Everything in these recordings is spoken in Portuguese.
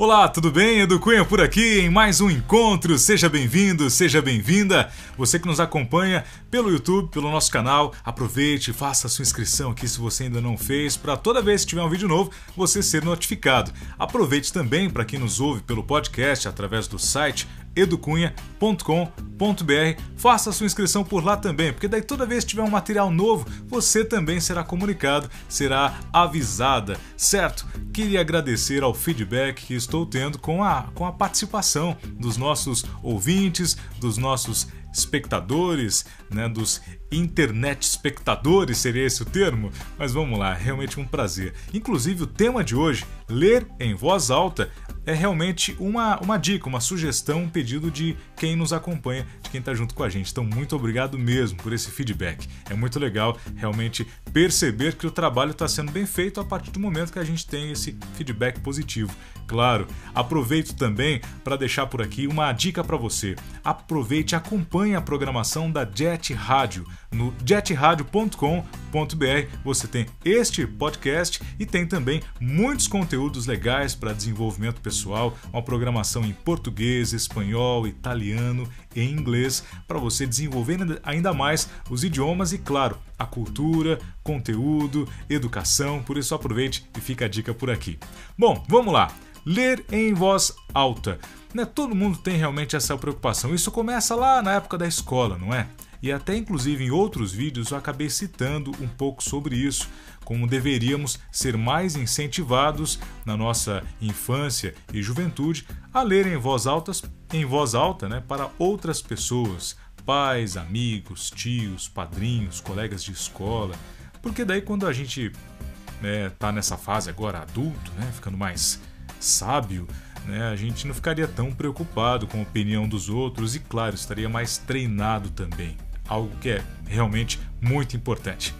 Olá, tudo bem? Edu Cunha por aqui em mais um encontro. Seja bem-vindo, seja bem-vinda. Você que nos acompanha pelo YouTube, pelo nosso canal, aproveite, faça a sua inscrição aqui se você ainda não fez, para toda vez que tiver um vídeo novo você ser notificado. Aproveite também para quem nos ouve pelo podcast através do site educunha.com.br. Faça sua inscrição por lá também, porque daí toda vez que tiver um material novo, você também será comunicado, será avisada, certo? Queria agradecer ao feedback que estou tendo com a, com a participação dos nossos ouvintes, dos nossos espectadores, né, dos internet espectadores, seria esse o termo? Mas vamos lá, realmente um prazer. Inclusive o tema de hoje, ler em voz alta, é realmente uma, uma dica, uma sugestão, um pedido de quem nos acompanha, de quem está junto com a gente. Então, muito obrigado mesmo por esse feedback. É muito legal realmente perceber que o trabalho está sendo bem feito a partir do momento que a gente tem esse feedback positivo. Claro, aproveito também para deixar por aqui uma dica para você. Aproveite acompanhe a programação da Jet Rádio no jetradio.com.br. Você tem este podcast e tem também muitos conteúdos legais para desenvolvimento pessoal, uma programação em português, espanhol, italiano e inglês para você desenvolver ainda mais os idiomas e, claro, a cultura, conteúdo, educação. Por isso, aproveite e fica a dica por aqui. Bom, vamos lá. Ler em voz alta. Né, todo mundo tem realmente essa preocupação. Isso começa lá na época da escola, não é? E até inclusive em outros vídeos eu acabei citando um pouco sobre isso, como deveríamos ser mais incentivados na nossa infância e juventude a ler em voz alta, em voz alta, né, para outras pessoas, pais, amigos, tios, padrinhos, colegas de escola, porque daí quando a gente né, tá nessa fase agora adulto, né, ficando mais sábio, né, a gente não ficaria tão preocupado com a opinião dos outros e, claro, estaria mais treinado também algo que é realmente muito importante.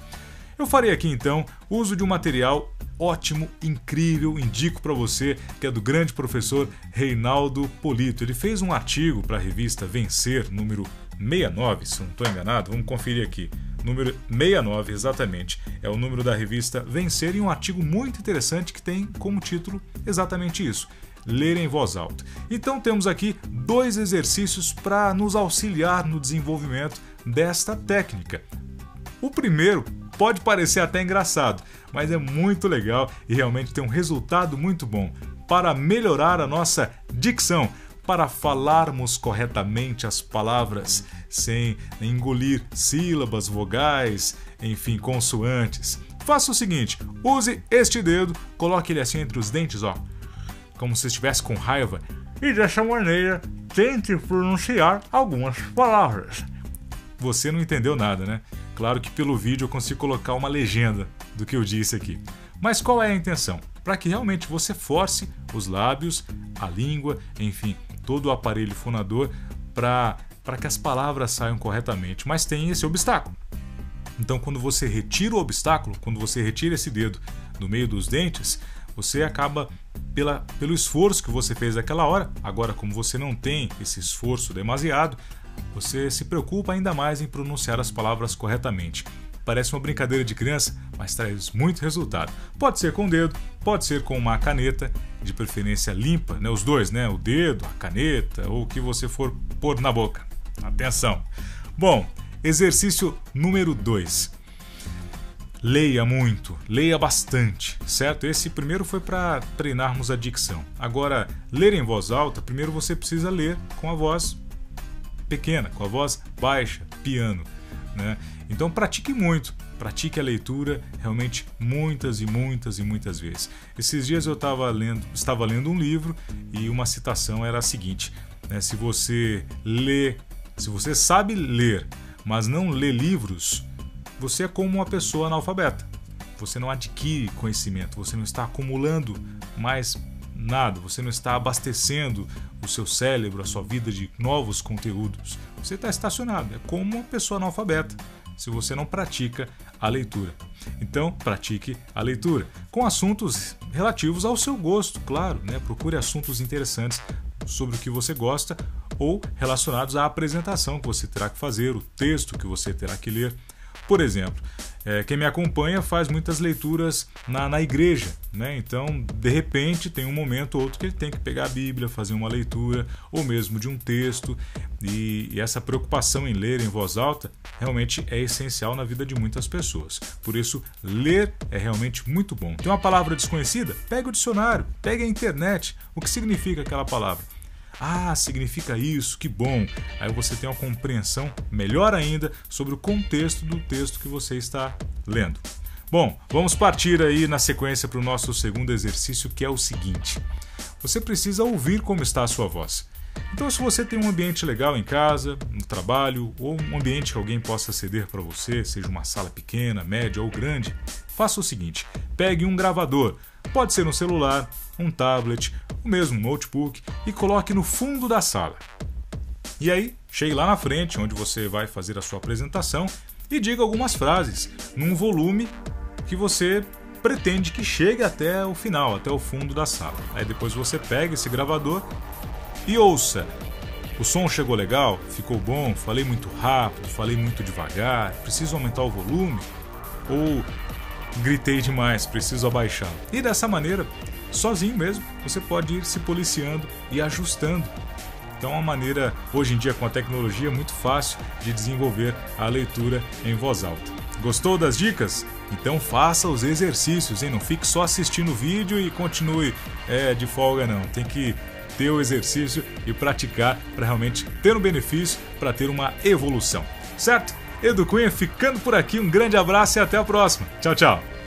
Eu farei aqui então uso de um material ótimo, incrível, indico para você, que é do grande professor Reinaldo Polito. Ele fez um artigo para a revista Vencer, número 69, se não estou enganado, vamos conferir aqui. Número 69, exatamente. É o número da revista Vencer e um artigo muito interessante que tem como título exatamente isso: ler em voz alta. Então temos aqui dois exercícios para nos auxiliar no desenvolvimento desta técnica. O primeiro pode parecer até engraçado, mas é muito legal e realmente tem um resultado muito bom para melhorar a nossa dicção, para falarmos corretamente as palavras sem engolir sílabas, vogais, enfim, consoantes. Faça o seguinte: use este dedo, coloque ele assim entre os dentes, ó, como se estivesse com raiva, e dessa maneira tente pronunciar algumas palavras. Você não entendeu nada, né? Claro que pelo vídeo eu consigo colocar uma legenda do que eu disse aqui. Mas qual é a intenção? Para que realmente você force os lábios, a língua, enfim, todo o aparelho fonador para que as palavras saiam corretamente. Mas tem esse obstáculo. Então, quando você retira o obstáculo, quando você retira esse dedo do meio dos dentes, você acaba pela, pelo esforço que você fez naquela hora. Agora, como você não tem esse esforço demasiado, você se preocupa ainda mais em pronunciar as palavras corretamente. Parece uma brincadeira de criança, mas traz muito resultado. Pode ser com o dedo, pode ser com uma caneta, de preferência limpa, né? Os dois, né? O dedo, a caneta ou o que você for pôr na boca. Atenção! Bom, exercício número 2. Leia muito, leia bastante, certo? Esse primeiro foi para treinarmos a dicção. Agora, ler em voz alta, primeiro você precisa ler com a voz pequena, com a voz baixa, piano. Né? Então pratique muito, pratique a leitura realmente muitas e muitas e muitas vezes. Esses dias eu estava lendo, estava lendo um livro e uma citação era a seguinte: né? se você lê, se você sabe ler, mas não lê livros, você é como uma pessoa analfabeta. Você não adquire conhecimento, você não está acumulando mais nada, você não está abastecendo o seu cérebro, a sua vida de novos conteúdos. Você está estacionado, é como uma pessoa analfabeta se você não pratica a leitura. Então, pratique a leitura com assuntos relativos ao seu gosto, claro, né? Procure assuntos interessantes sobre o que você gosta ou relacionados à apresentação que você terá que fazer, o texto que você terá que ler. Por exemplo, é, quem me acompanha faz muitas leituras na, na igreja, né? Então, de repente, tem um momento ou outro que ele tem que pegar a Bíblia, fazer uma leitura, ou mesmo de um texto, e, e essa preocupação em ler em voz alta realmente é essencial na vida de muitas pessoas. Por isso, ler é realmente muito bom. Tem uma palavra desconhecida? Pega o dicionário, pega a internet. O que significa aquela palavra? Ah, significa isso, que bom! Aí você tem uma compreensão melhor ainda sobre o contexto do texto que você está lendo. Bom, vamos partir aí na sequência para o nosso segundo exercício, que é o seguinte: você precisa ouvir como está a sua voz. Então, se você tem um ambiente legal em casa, no trabalho, ou um ambiente que alguém possa ceder para você, seja uma sala pequena, média ou grande, faça o seguinte: pegue um gravador, pode ser um celular, um tablet, ou mesmo notebook, e coloque no fundo da sala. E aí, chegue lá na frente, onde você vai fazer a sua apresentação, e diga algumas frases num volume que você pretende que chegue até o final, até o fundo da sala. Aí depois você pega esse gravador e ouça. O som chegou legal? Ficou bom? Falei muito rápido? Falei muito devagar? Preciso aumentar o volume? Ou gritei demais? Preciso abaixar? E dessa maneira, sozinho mesmo, você pode ir se policiando e ajustando. Então, é uma maneira, hoje em dia, com a tecnologia, muito fácil de desenvolver a leitura em voz alta. Gostou das dicas? Então faça os exercícios, hein? Não fique só assistindo o vídeo e continue é, de folga, não. Tem que ter o exercício e praticar para realmente ter um benefício, para ter uma evolução. Certo? Edu Cunha ficando por aqui, um grande abraço e até a próxima. Tchau, tchau.